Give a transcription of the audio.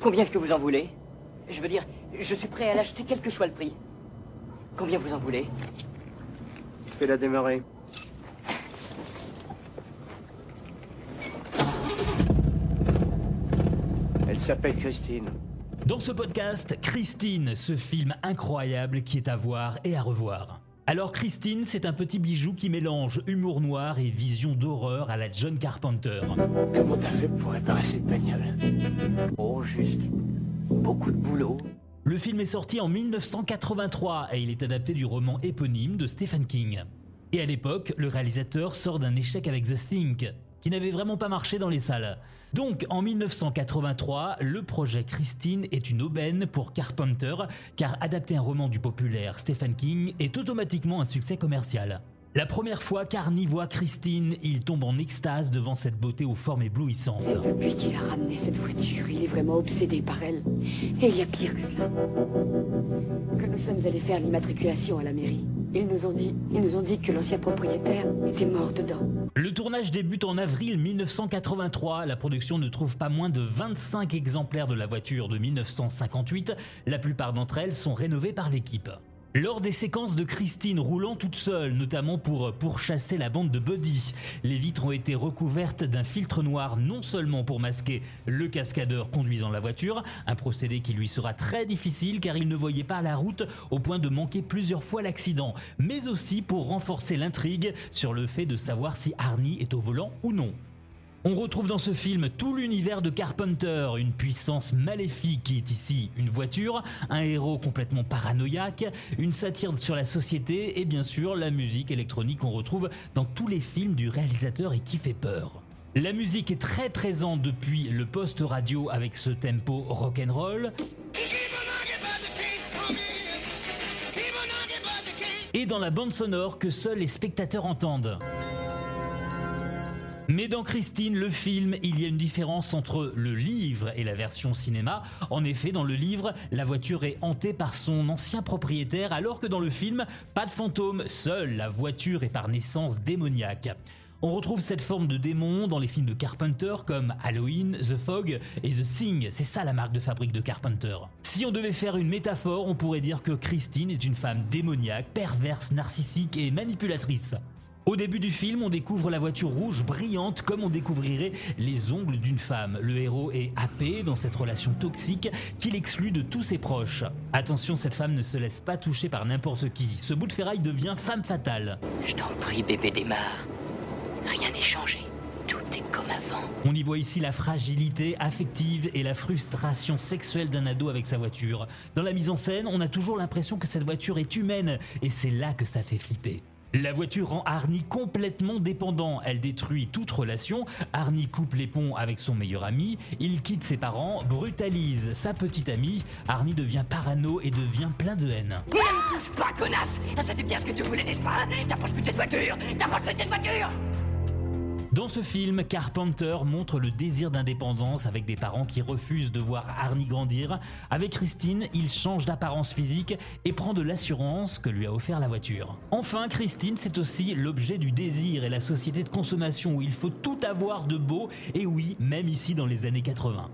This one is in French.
Combien est-ce que vous en voulez Je veux dire, je suis prêt à l'acheter quel que soit le prix. Combien vous en voulez Fais-la démarrer. Elle s'appelle Christine. Dans ce podcast, Christine, ce film incroyable qui est à voir et à revoir. Alors Christine, c'est un petit bijou qui mélange humour noir et vision d'horreur à la John Carpenter. Comment t'as fait pour réparer cette bagnole? Oh, juste beaucoup de boulot. Le film est sorti en 1983 et il est adapté du roman éponyme de Stephen King. Et à l'époque, le réalisateur sort d'un échec avec The Think, qui n'avait vraiment pas marché dans les salles. Donc en 1983, le projet Christine est une aubaine pour Carpenter, car adapter un roman du populaire Stephen King est automatiquement un succès commercial. La première fois qu'Arnie voit Christine, il tombe en extase devant cette beauté aux formes éblouissantes. Depuis qu'il a ramené cette voiture, il est vraiment obsédé par elle. Et il y a pire que cela. Quand nous sommes allés faire l'immatriculation à la mairie, ils nous ont dit, ils nous ont dit que l'ancien propriétaire était mort dedans. Le tournage débute en avril 1983. La production ne trouve pas moins de 25 exemplaires de la voiture de 1958. La plupart d'entre elles sont rénovées par l'équipe. Lors des séquences de Christine roulant toute seule, notamment pour pourchasser la bande de Buddy, les vitres ont été recouvertes d'un filtre noir non seulement pour masquer le cascadeur conduisant la voiture, un procédé qui lui sera très difficile car il ne voyait pas la route au point de manquer plusieurs fois l'accident, mais aussi pour renforcer l'intrigue sur le fait de savoir si Arnie est au volant ou non. On retrouve dans ce film tout l'univers de Carpenter, une puissance maléfique qui est ici une voiture, un héros complètement paranoïaque, une satire sur la société et bien sûr la musique électronique qu'on retrouve dans tous les films du réalisateur et qui fait peur. La musique est très présente depuis le poste radio avec ce tempo rock'n'roll. Et dans la bande sonore que seuls les spectateurs entendent. Mais dans Christine, le film, il y a une différence entre le livre et la version cinéma. En effet, dans le livre, la voiture est hantée par son ancien propriétaire, alors que dans le film, pas de fantôme, seule la voiture est par naissance démoniaque. On retrouve cette forme de démon dans les films de Carpenter comme Halloween, The Fog et The Thing, c'est ça la marque de fabrique de Carpenter. Si on devait faire une métaphore, on pourrait dire que Christine est une femme démoniaque, perverse, narcissique et manipulatrice. Au début du film, on découvre la voiture rouge brillante comme on découvrirait les ongles d'une femme. Le héros est happé dans cette relation toxique qu'il exclut de tous ses proches. Attention, cette femme ne se laisse pas toucher par n'importe qui. Ce bout de ferraille devient femme fatale. Je t'en prie, bébé démarre. Rien n'est changé. Tout est comme avant. On y voit ici la fragilité affective et la frustration sexuelle d'un ado avec sa voiture. Dans la mise en scène, on a toujours l'impression que cette voiture est humaine et c'est là que ça fait flipper. La voiture rend Arnie complètement dépendant, elle détruit toute relation, Arnie coupe les ponts avec son meilleur ami, il quitte ses parents, brutalise sa petite amie, Arnie devient parano et devient plein de haine. Dans ce film, Carpenter montre le désir d'indépendance avec des parents qui refusent de voir Arnie grandir. Avec Christine, il change d'apparence physique et prend de l'assurance que lui a offert la voiture. Enfin, Christine, c'est aussi l'objet du désir et la société de consommation où il faut tout avoir de beau, et oui, même ici dans les années 80.